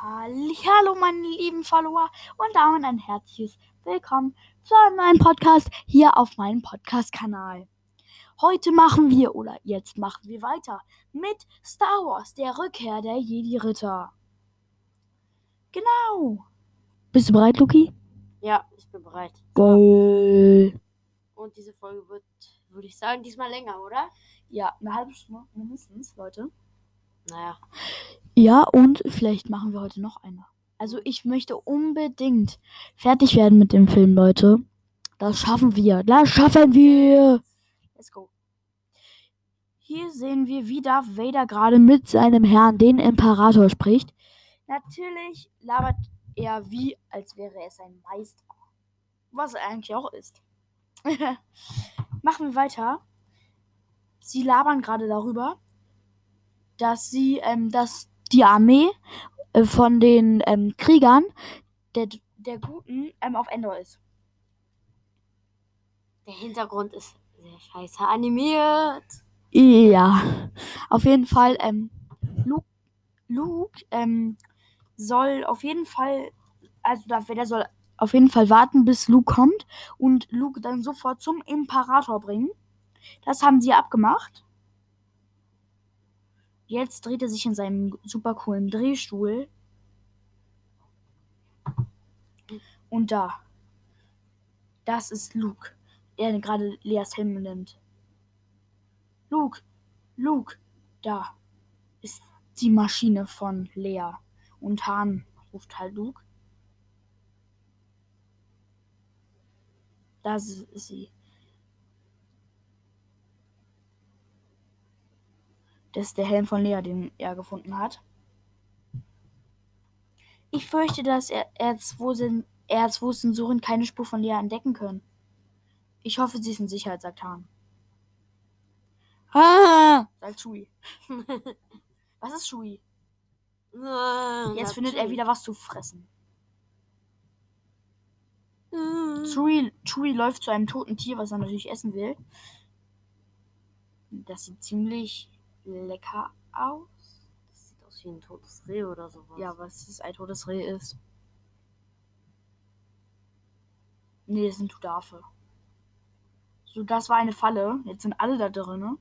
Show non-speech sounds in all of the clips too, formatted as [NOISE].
Hallo meine lieben Follower und damit ein herzliches Willkommen zu einem neuen Podcast hier auf meinem Podcast-Kanal. Heute machen wir oder jetzt machen wir weiter mit Star Wars, der Rückkehr der Jedi-Ritter. Genau. Bist du bereit, Luki? Ja, ich bin bereit. Geil. Und diese Folge wird, würde ich sagen, diesmal länger, oder? Ja, eine halbe Stunde mindestens, Leute. Naja. Ja, und vielleicht machen wir heute noch eine. Also ich möchte unbedingt fertig werden mit dem Film, Leute. Das schaffen wir. Das schaffen wir. Let's go. Hier sehen wir, wie Darth Vader gerade mit seinem Herrn, den Imperator, spricht. Natürlich labert er wie, als wäre er sein Meister. Was er eigentlich auch ist. [LAUGHS] Machen wir weiter. Sie labern gerade darüber, dass sie, ähm, dass die Armee äh, von den ähm, Kriegern der, der Guten ähm, auf Endor ist. Der Hintergrund ist sehr scheiße animiert. Ja, auf jeden Fall, ähm, Luke, Luke ähm, soll auf jeden Fall, also der soll auf jeden Fall warten, bis Luke kommt und Luke dann sofort zum Imperator bringen. Das haben sie abgemacht. Jetzt dreht er sich in seinem super coolen Drehstuhl. Und da. Das ist Luke, der gerade Leas Helm nimmt. Luke, Luke, da ist die Maschine von Lea. Und Han ruft halt Luke. Das ist sie. Das ist der Helm von Lea, den er gefunden hat. Ich fürchte, dass R2-Sensoren keine Spur von Lea entdecken können. Ich hoffe, sie ist in Sicherheit, sagt Han. Ah, sagt Shui. [LAUGHS] was ist Shui? Jetzt findet er wieder was zu fressen. Chewie, Chewie läuft zu einem toten Tier, was er natürlich essen will. Das sieht ziemlich lecker aus. Das sieht aus wie ein totes Reh oder sowas. Ja, was ist ein totes Reh ist. Nee, das sind Tudafe. So, das war eine Falle. Jetzt sind alle da drin.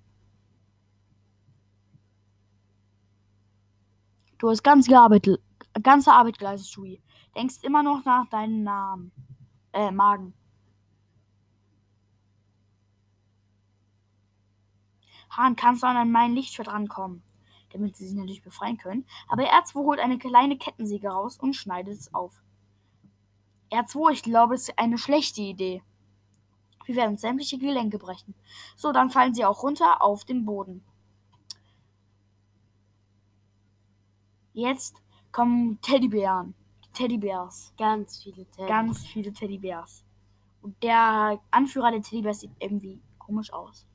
Du hast ganz gearbeitet, ganze Arbeit geleistet, Shui. Denkst immer noch nach deinem Namen. Äh, Magen. Hahn, kannst du an mein Lichtschwert rankommen? Damit sie sich natürlich befreien können. Aber R2 holt eine kleine Kettensäge raus und schneidet es auf. R2, ich glaube, es ist eine schlechte Idee. Wir werden sämtliche Gelenke brechen. So, dann fallen sie auch runter auf den Boden. Jetzt kommen Teddybären. Teddybärs. Ganz viele Teddybärs. Ganz viele Teddybärs. Und der Anführer der Teddybärs sieht irgendwie komisch aus.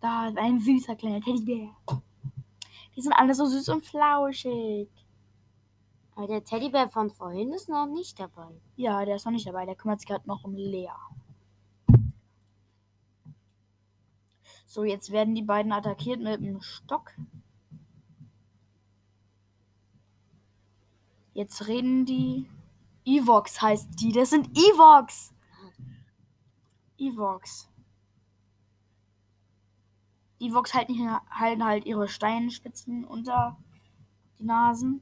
Da ist ein süßer kleiner Teddybär. Die sind alle so süß und flauschig. Aber der Teddybär von vorhin ist noch nicht dabei. Ja, der ist noch nicht dabei. Der kümmert sich gerade noch um Lea. So, jetzt werden die beiden attackiert mit einem Stock. Jetzt reden die. Evox heißt die. Das sind Evox. Evox. Die Vox halten, halten halt ihre Steinspitzen unter die Nasen.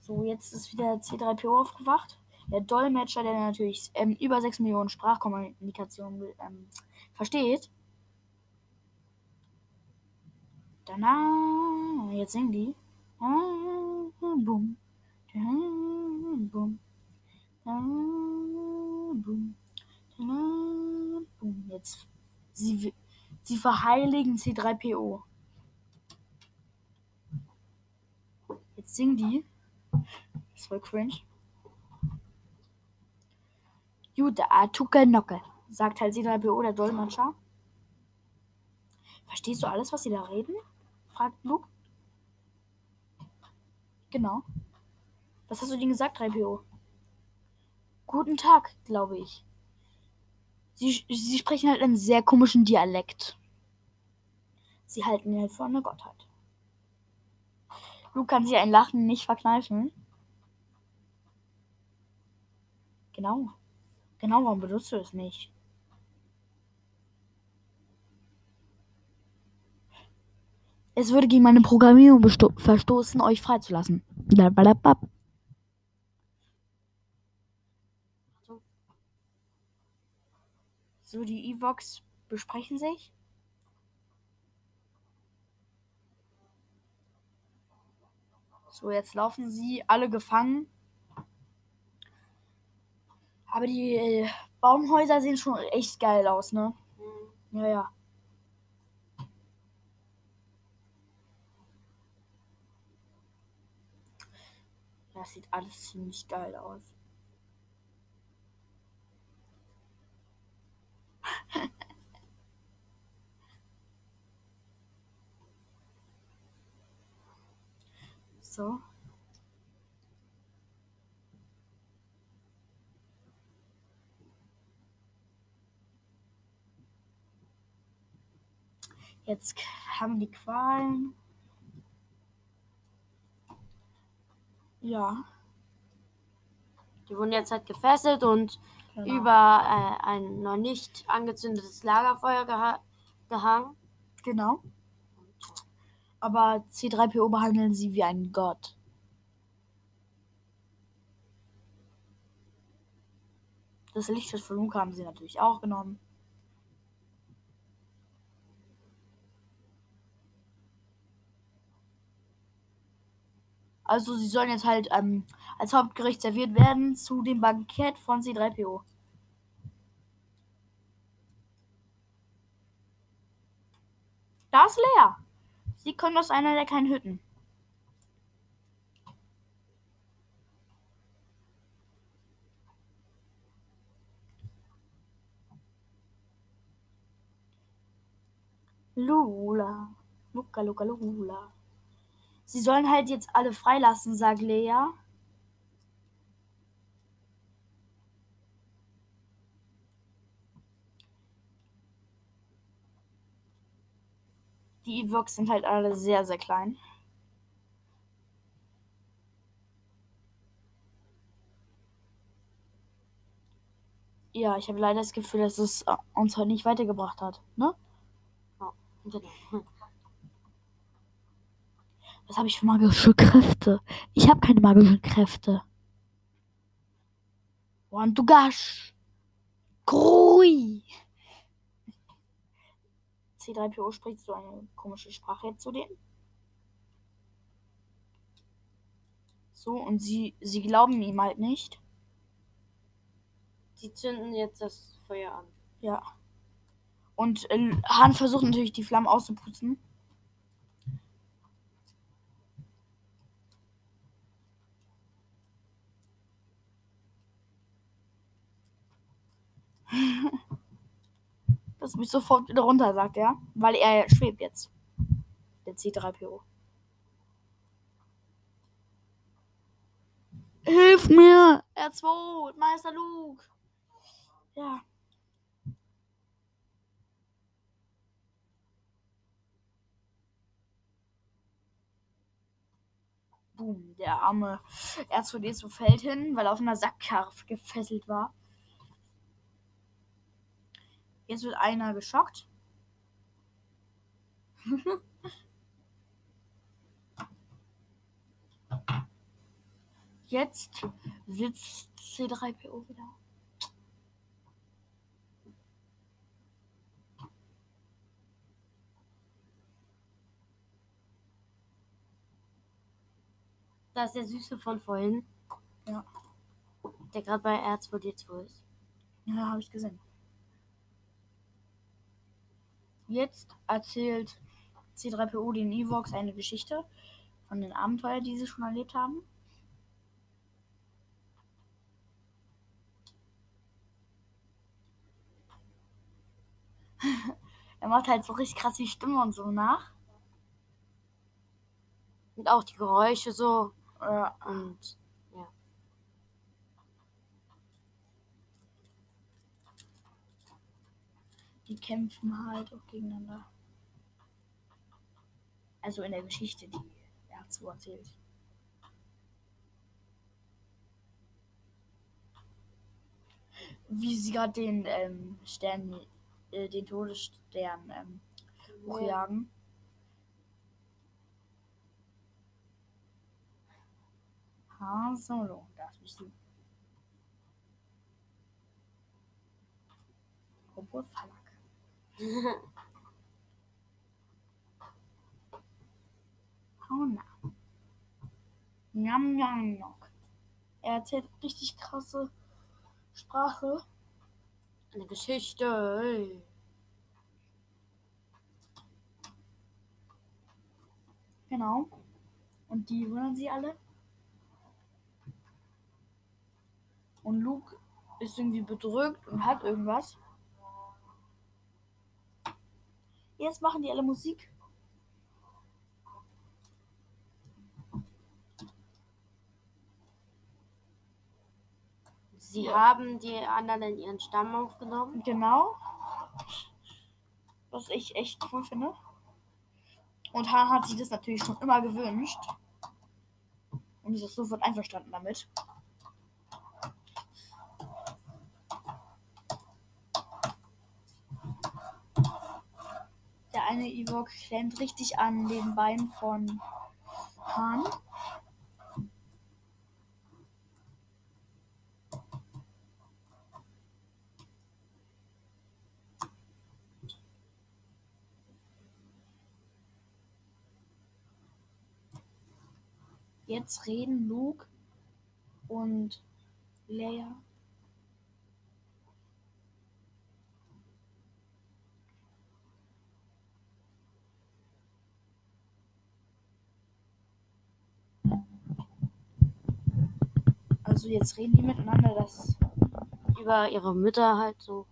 So, jetzt ist wieder C3PO aufgewacht. Der Dolmetscher, der natürlich ähm, über 6 Millionen Sprachkommunikation ähm, versteht. Danach, jetzt singen die. Boom. Boom. Boom. Jetzt. Sie, sie verheiligen C3PO. Jetzt singen die. Das voll cringe. Jude, Atuke Nocke, sagt halt C3PO der Dolmetscher. Verstehst du alles, was sie da reden? fragt Luke. Genau. Was hast du denn gesagt, 3PO? Guten Tag, glaube ich. Sie, sie sprechen halt einen sehr komischen Dialekt. Sie halten ihn halt für eine Gottheit. Luke kann sich ein Lachen nicht verkneifen. Genau. Genau, warum benutzt du es nicht? Es würde gegen meine Programmierung verstoßen, euch freizulassen. Blablabla. So, die Evox besprechen sich. So, jetzt laufen sie alle gefangen. Aber die äh, Baumhäuser sehen schon echt geil aus, ne? Ja, ja. Das sieht alles ziemlich geil aus. So. Jetzt haben die Qualen. Ja. Die wurden jetzt halt gefesselt und Genau. über äh, ein noch nicht angezündetes Lagerfeuer geha gehangen. Genau. Aber C3PO behandeln sie wie einen Gott. Das Lichtschiff von Luke haben sie natürlich auch genommen. Also sie sollen jetzt halt ähm, als Hauptgericht serviert werden zu dem Bankett von C3PO. Da ist leer. Sie kommen aus einer der kleinen Hütten. Lula. Luca, Luca, Lula. Sie sollen halt jetzt alle freilassen, sagt Leia. Die Evox sind halt alle sehr, sehr klein. Ja, ich habe leider das Gefühl, dass es äh, uns heute nicht weitergebracht hat. Ne? Was habe ich für magische Kräfte? Ich habe keine magischen Kräfte. Wantugash. Grui. C3PO spricht so eine komische Sprache zu denen. So, und sie, sie glauben ihm halt nicht. Die zünden jetzt das Feuer an. Ja. Und äh, Han versucht natürlich die Flammen auszuputzen. Das mich sofort wieder runter, sagt er. Weil er schwebt jetzt. Der C3PO. Hilf mir! R2! Meister Luke! Ja. Boom, der arme R2D2 fällt hin, weil er auf einer Sackkarre gefesselt war. Jetzt wird einer geschockt. [LAUGHS] Jetzt sitzt C3PO wieder. Da ist der Süße von vorhin. Ja. Der gerade bei R2D2 ist. Ja, habe ich gesehen. Jetzt erzählt C3PO den Evox eine Geschichte von den Abenteuern, die sie schon erlebt haben. [LAUGHS] er macht halt so richtig krass die Stimme und so nach. Und auch die Geräusche so. Äh, Und Die kämpfen halt auch gegeneinander. Also in der Geschichte, die er hat so erzählt. Wie sie gerade den ähm, Stern, äh, den Todesstern ähm, hochjagen. Han Solo, das bist du. Obwohl Falak. Hauna. Njam, njam, njok. Er erzählt richtig krasse Sprache. Eine Geschichte. ey. Genau. Und die wundern sie alle. Und Luke ist irgendwie bedrückt und hat irgendwas. Jetzt machen die alle Musik. Sie Ja. haben die anderen in ihren Stamm aufgenommen. Genau. Was ich echt cool finde. Und Han hat sich das natürlich schon immer gewünscht. Und ist auch sofort einverstanden damit. Eine Ewok klemmt richtig an den Beinen von Han. Jetzt reden Luke und Leia. Also jetzt reden die miteinander, dass Über ihre Mütter halt so.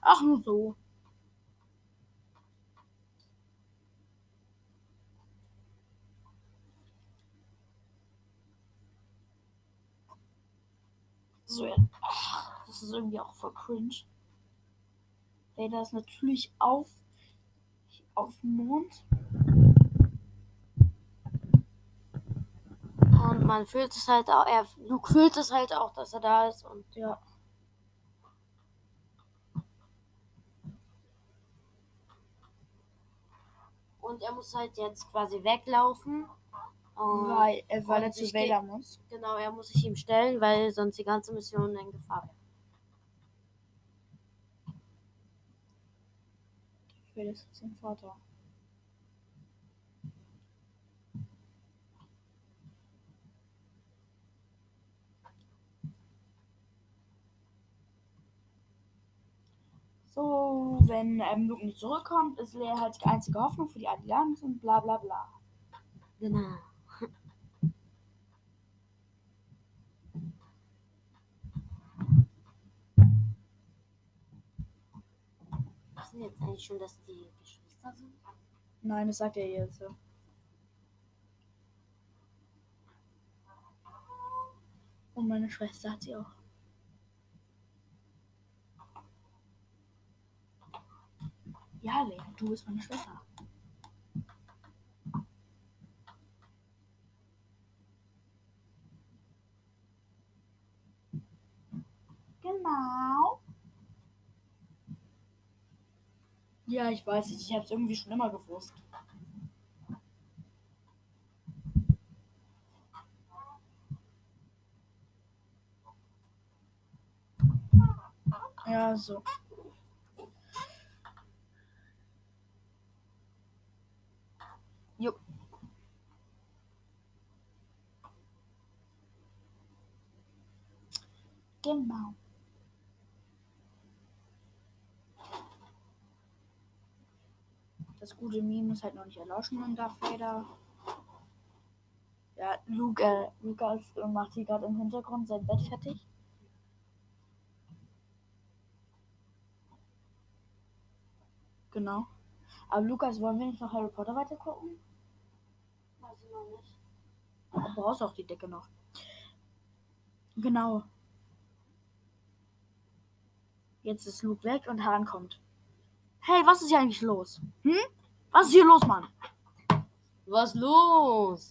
ach nur so. So, ja. Ach, das ist irgendwie auch voll cringe. Vader ist natürlich auf, auf dem Mond. Und man fühlt es halt auch, er, Luke fühlt es halt auch, dass er da ist. Und Ja. Und er muss halt jetzt quasi weglaufen. Weil, äh, weil er zu Vader muss. Genau, er muss sich ihm stellen, weil sonst die ganze Mission in Gefahr wäre. Vader ist sein Vater. So, wenn ähm, Luke nicht zurückkommt, ist Leia halt die einzige Hoffnung für die Allianz und bla bla bla. Genau. Wissen wir jetzt eigentlich schon, dass die Geschwister sind? Nein, das sagt er jetzt. Und meine Schwester hat sie auch. Ja, Lea, du bist meine Schwester. Genau. Ja, ich weiß nicht. Ich habe es irgendwie schon immer gewusst. Ja, so. Jo. Genau. Das gute Meme ist halt noch nicht erloschen in Darth Vader. Ja, Luke, äh, Lukas macht hier gerade im Hintergrund sein Bett fertig. Genau. Aber Lukas, wollen wir nicht noch Harry Potter weiter gucken? noch nicht. Du brauchst auch die Decke noch. Genau. Jetzt ist Luke weg und Han kommt. Hey, was ist hier eigentlich los? Hm? Was ist hier los, Mann? Was los?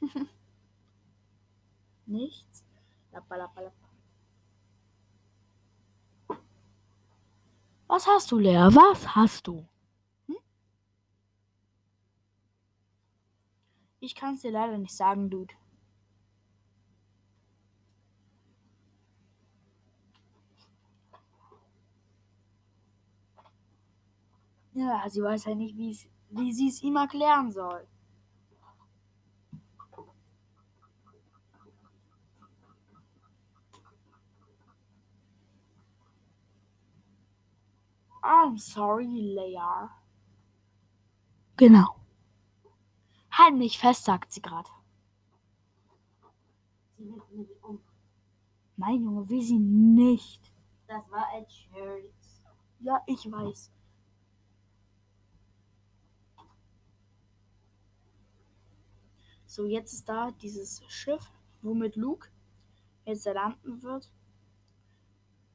[LAUGHS] Nichts. Lappa, lappa, lappa. Was hast du, Lea? Was hast du? Hm? Ich kann es dir leider nicht sagen, Dude. Ja, sie weiß ja nicht, wie's- wie sie es ihm erklären soll. I'm sorry, Leia. Genau. Halt mich fest, sagt sie gerade. Sie nimmt mich um. Nein, Junge, will sie nicht. Das war ein Scherz. Ja, ich weiß. So, jetzt ist da dieses Schiff, womit Luke jetzt landen wird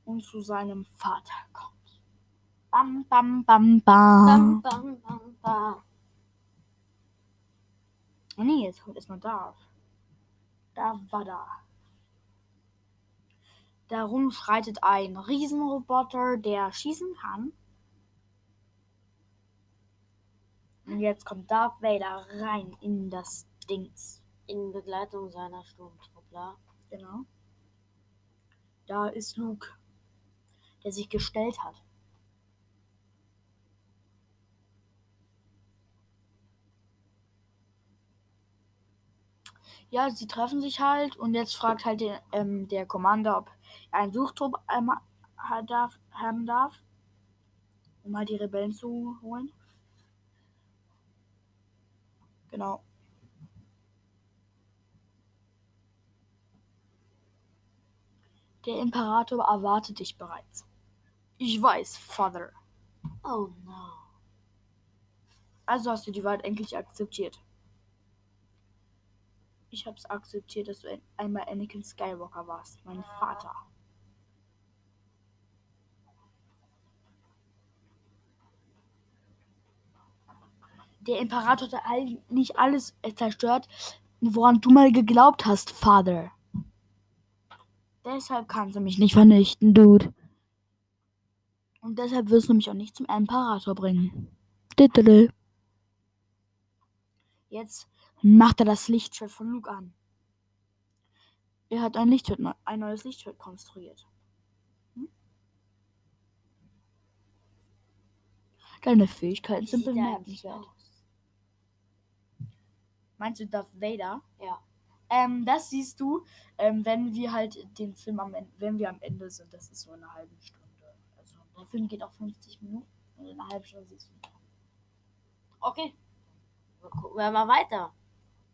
und zu seinem Vater kommt. Bam, bam, bam, bam. Bam, bam, bam, bam. Oh nee, jetzt kommt erstmal da. Da war da. Darum schreitet ein Riesenroboter, der schießen kann. Und jetzt kommt Darth Vader rein in das Dings. In Begleitung seiner Sturmtruppler. Genau. Da ist Luke, der sich gestellt hat. Ja, sie treffen sich halt und jetzt fragt halt der, ähm, der Commander, ob er einen Suchtrupp ha- darf, haben darf, um mal die Rebellen zu holen. Genau. Der Imperator erwartet dich bereits. Ich weiß, Father. Oh no. Also hast du die Wahrheit endlich akzeptiert. Ich hab's akzeptiert, dass du ein- einmal Anakin Skywalker warst, mein Vater. Der Imperator hat all, nicht alles zerstört, woran du mal geglaubt hast, Father. Deshalb kannst du mich nicht vernichten, Dude. Und deshalb wirst du mich auch nicht zum Imperator bringen. Diddle. Jetzt macht er das Lichtschwert von Luke an. Er hat ein Lichtschwert, ein neues Lichtschwert konstruiert. Hm? Deine Fähigkeiten sind bemerkenswert. Meinst du Darth Vader? Ja. Ähm, das siehst du, ähm, wenn wir halt den Film am Ende, wenn wir am Ende sind. Das ist so eine halbe Stunde. Also der Film geht auch 50 Minuten. Und in einer halben Stunde siehst du ihn. Okay. Dann gucken wir mal weiter.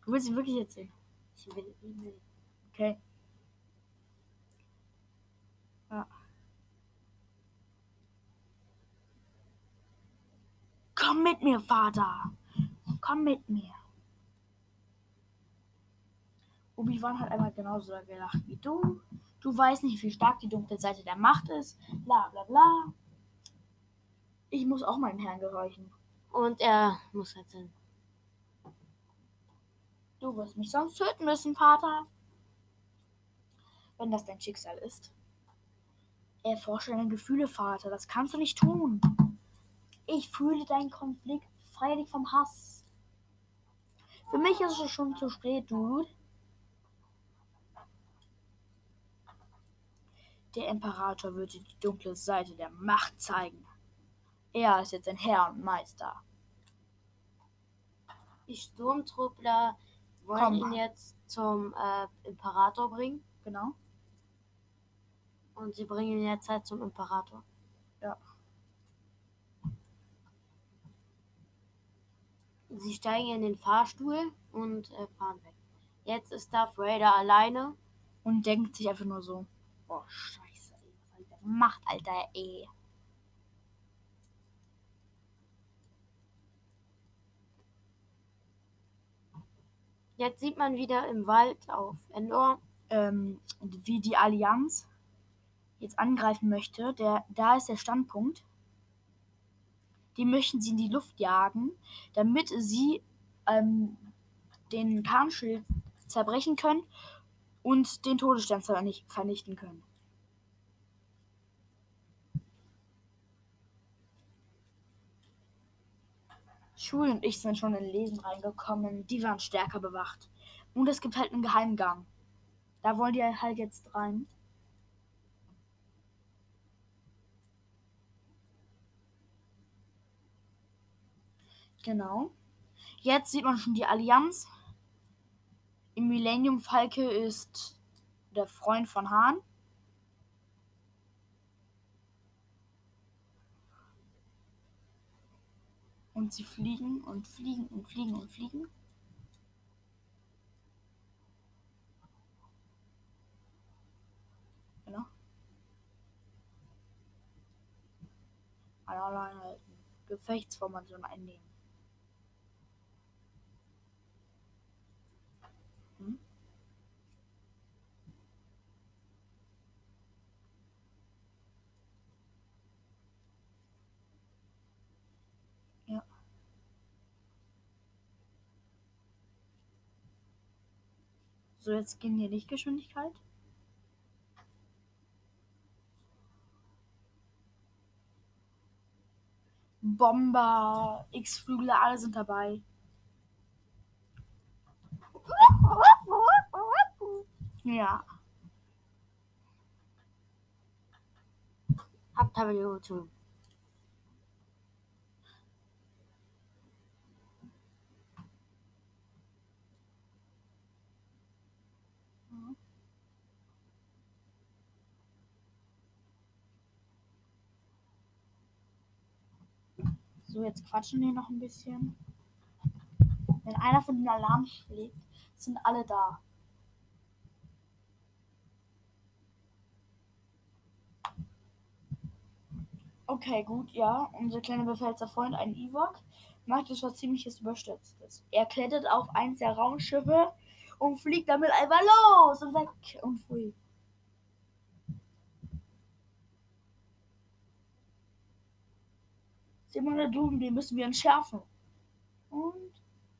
Du willst ihn wirklich erzählen? Ich will ihn sehen. Okay. Ja. Komm mit mir, Vater. Komm mit mir. Obi-Wan hat einmal genauso gelacht wie du. Du weißt nicht, wie stark die dunkle Seite der Macht ist. Bla bla bla. Ich muss auch meinem Herrn gehorchen. Und er muss jetzt hin. Du wirst mich sonst töten müssen, Vater. Wenn das dein Schicksal ist. Erforsche deine Gefühle, Vater. Das kannst du nicht tun. Ich fühle deinen Konflikt freilich vom Hass. Für mich ist es schon zu spät, Dude. Der Imperator wird dir die dunkle Seite der Macht zeigen. Er ist jetzt ein Herr und Meister. Die Sturmtruppler wollen Komm. ihn jetzt zum äh, Imperator bringen. Genau. Und sie bringen ihn jetzt halt zum Imperator. Ja. Sie steigen in den Fahrstuhl und äh, fahren weg. Jetzt ist Darth Vader alleine. Und denkt sich einfach nur so, oh scheiße, ey, was soll ich denn macht, Alter, ey. Jetzt sieht man wieder im Wald auf Endor. ähm, wie die Allianz jetzt angreifen möchte. Der, da ist der Standpunkt. Die möchten sie in die Luft jagen, damit sie ähm, den Tarnschild zerbrechen können und den Todesstern vernicht- vernichten können. Schul und ich sind schon in Lesen reingekommen. Die waren stärker bewacht. Und es gibt halt einen Geheimgang. Da wollen die halt jetzt rein. Genau. Jetzt sieht man schon die Allianz. Im Millennium Falke ist der Freund von Hahn. Und sie fliegen und fliegen und fliegen und fliegen. Genau. Alle allein. Gefechtsformation einnehmen. Hm? Ja. So, jetzt gehen hier Lichtgeschwindigkeit. Bomber, X-Flügler, alle sind dabei. Ja. Habt ihr zu. So, jetzt quatschen wir noch ein bisschen. Wenn einer von den Alarm schlägt, sind alle da. Okay, gut, ja. Unser kleiner befehlter Freund, ein Ewok, macht etwas ziemliches Überstürztes. Er klettert auf eins der Raumschiffe und fliegt damit einfach los und weg und free. Sehen wir da drüben, den müssen wir entschärfen. Und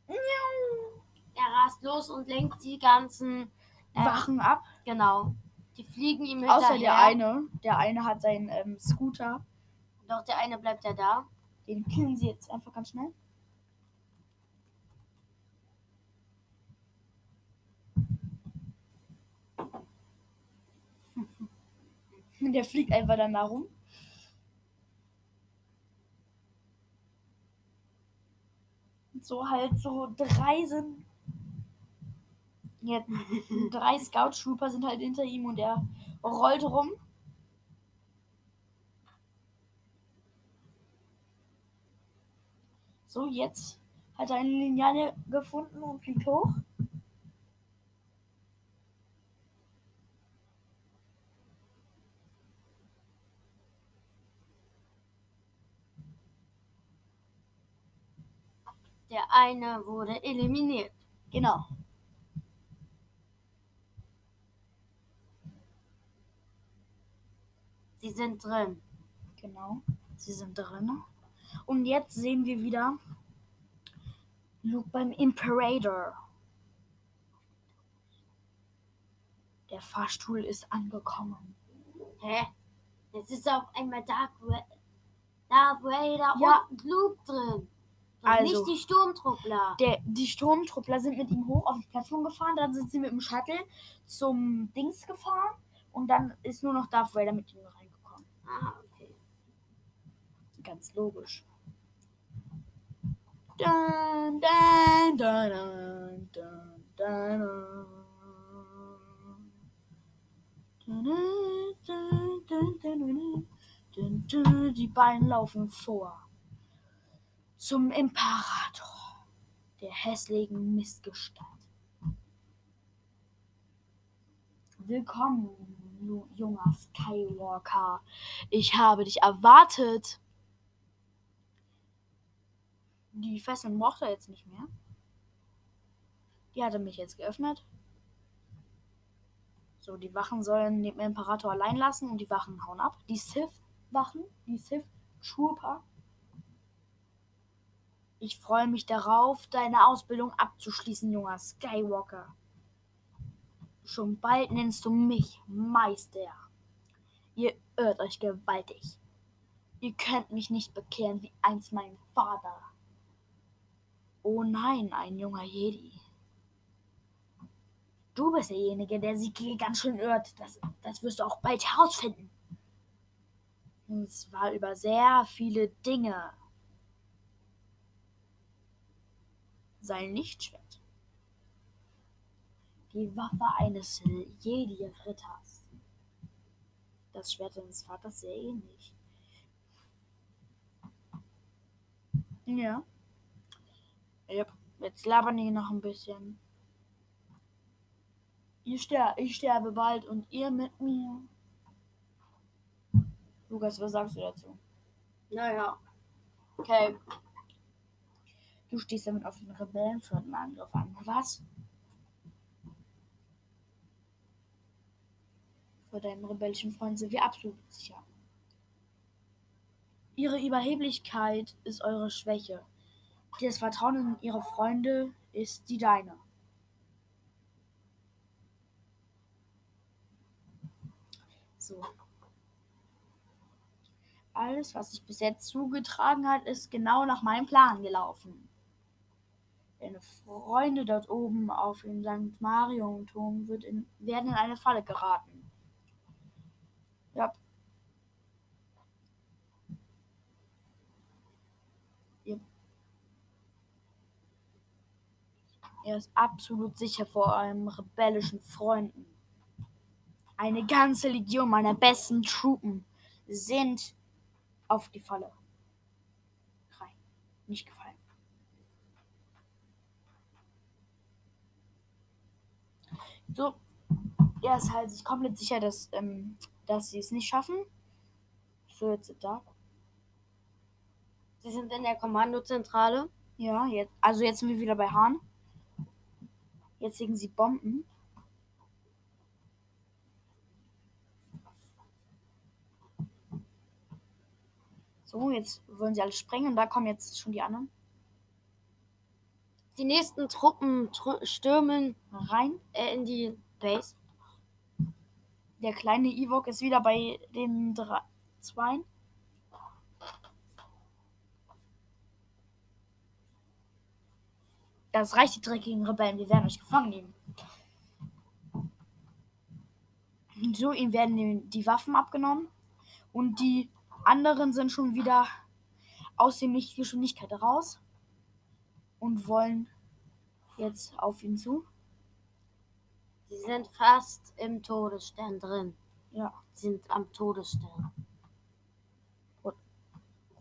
miau, Er rast los und lenkt die ganzen äh, Wachen ab. Genau. Die fliegen ihm hinterher. Außer der eine. Der eine hat seinen ähm, Scooter. Doch der eine bleibt ja da. Den killen sie jetzt einfach ganz schnell. [LAUGHS] Der fliegt einfach dann da rum. So halt so drei sind. Ja, [LAUGHS] drei Scout Trooper sind halt hinter ihm und er rollt rum. So, jetzt hat er eine Lineale gefunden und fliegt hoch. Der eine wurde eliminiert. Genau. Sie sind drin. Genau. Sie sind drin. Und jetzt sehen wir wieder Luke beim Imperator. Der Fahrstuhl ist angekommen. Hä? Jetzt ist auf einmal Dark, Ra Darth Vader Ja. und Luke drin. Also- nicht die Sturmtruppler. Der, die Sturmtruppler sind mit ihm hoch auf die Plattform gefahren, dann sind sie mit dem Shuttle zum Dings gefahren und dann ist nur noch Darth Vader mit ihm reingekommen. Ah, okay. Ganz logisch. Dun, dun, dun, dun, dun, dun. Die beiden laufen vor. Zum Imperator der hässlichen Missgestalt. Willkommen, ju- junger Skywalker. Ich habe dich erwartet. Die Fesseln braucht er jetzt nicht mehr. Die hatte mich jetzt geöffnet. So, die Wachen sollen den Imperator allein lassen und die Wachen hauen ab. Die Sith-Wachen, die Sith-Trooper. Ich freue mich darauf, deine Ausbildung abzuschließen, junger Skywalker. Schon bald nennst du mich Meister. Ihr irrt euch gewaltig. Ihr könnt mich nicht bekehren wie einst mein Vater. Oh nein, ein junger Jedi. Du bist derjenige, der hier ganz schön irrt. Das, das wirst du auch bald herausfinden. Und zwar über sehr viele Dinge. Sein Lichtschwert. Die Waffe eines Jedi-Ritters. Das Schwert deines Vaters sehr ähnlich. Ja. Yep. Jetzt labern die noch ein bisschen. Ihr ster ich sterbe bald und ihr mit mir. Lukas, was sagst du dazu? Naja. Okay. Du stehst damit auf den Rebellenfront Angriff an. Was? Für deinen rebellischen Freund sind wir absolut sicher. Ihre Überheblichkeit ist eure Schwäche. Das Vertrauen in ihre Freunde ist die deine. So. Alles, was sich bis jetzt zugetragen hat, ist genau nach meinem Plan gelaufen. Deine Freunde dort oben auf dem St. Marion-Turm werden in eine Falle geraten. Ja. Ihr, er ist absolut sicher vor eurem rebellischen Freunden. Eine ganze Legion meiner besten Truppen sind auf die Falle rein. Nicht gefallen. So, er ist halt sich komplett sicher, dass, ähm, dass sie es nicht schaffen. So, jetzt da. Sie sind in der Kommandozentrale. Ja, jetzt, also jetzt sind wir wieder bei Hahn. Jetzt legen sie Bomben. So, jetzt wollen sie alle sprengen und da kommen jetzt schon die anderen Die nächsten Truppen tr stürmen rein. äh, in die Base. Der kleine Ewok ist wieder bei den drei, Zweien. Das reicht, die dreckigen Rebellen. Wir werden euch gefangen nehmen. So, ihnen werden die, die Waffen abgenommen. Und die anderen sind schon wieder aus der Lichtgeschwindigkeit raus. Und wollen jetzt auf ihn zu. Sie sind fast im Todesstern drin. Ja. Sie sind am Todesstern.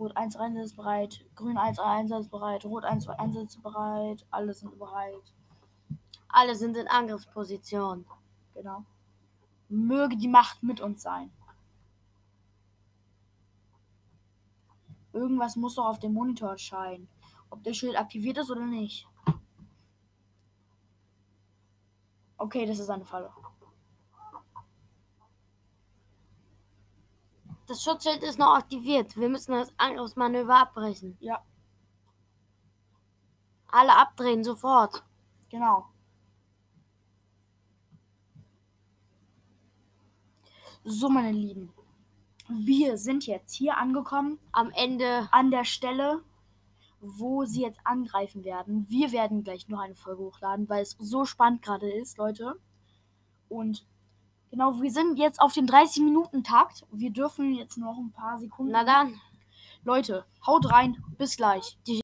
Rot 1 einsatzbereit, Grün 1 einsatzbereit, Rot 1 einsatzbereit, alle sind bereit. Alle sind in Angriffsposition. Genau. Möge die Macht mit uns sein. Irgendwas muss doch auf dem Monitor erscheinen. Ob der Schild aktiviert ist oder nicht. Okay, das ist eine Falle. Das Schutzschild ist noch aktiviert. Wir müssen das Angriffsmanöver abbrechen. Ja, Alle abdrehen sofort. genau. So, meine Lieben. Wir sind jetzt hier angekommen Am Ende an der Stelle, wo sie jetzt angreifen werden. Wir werden gleich noch eine Folge hochladen, weil es so spannend gerade ist, Leute. Und genau, wir sind jetzt auf dem 30-Minuten-Takt. Wir dürfen jetzt noch ein paar Sekunden. Na dann. Leute, haut rein. Bis gleich. Die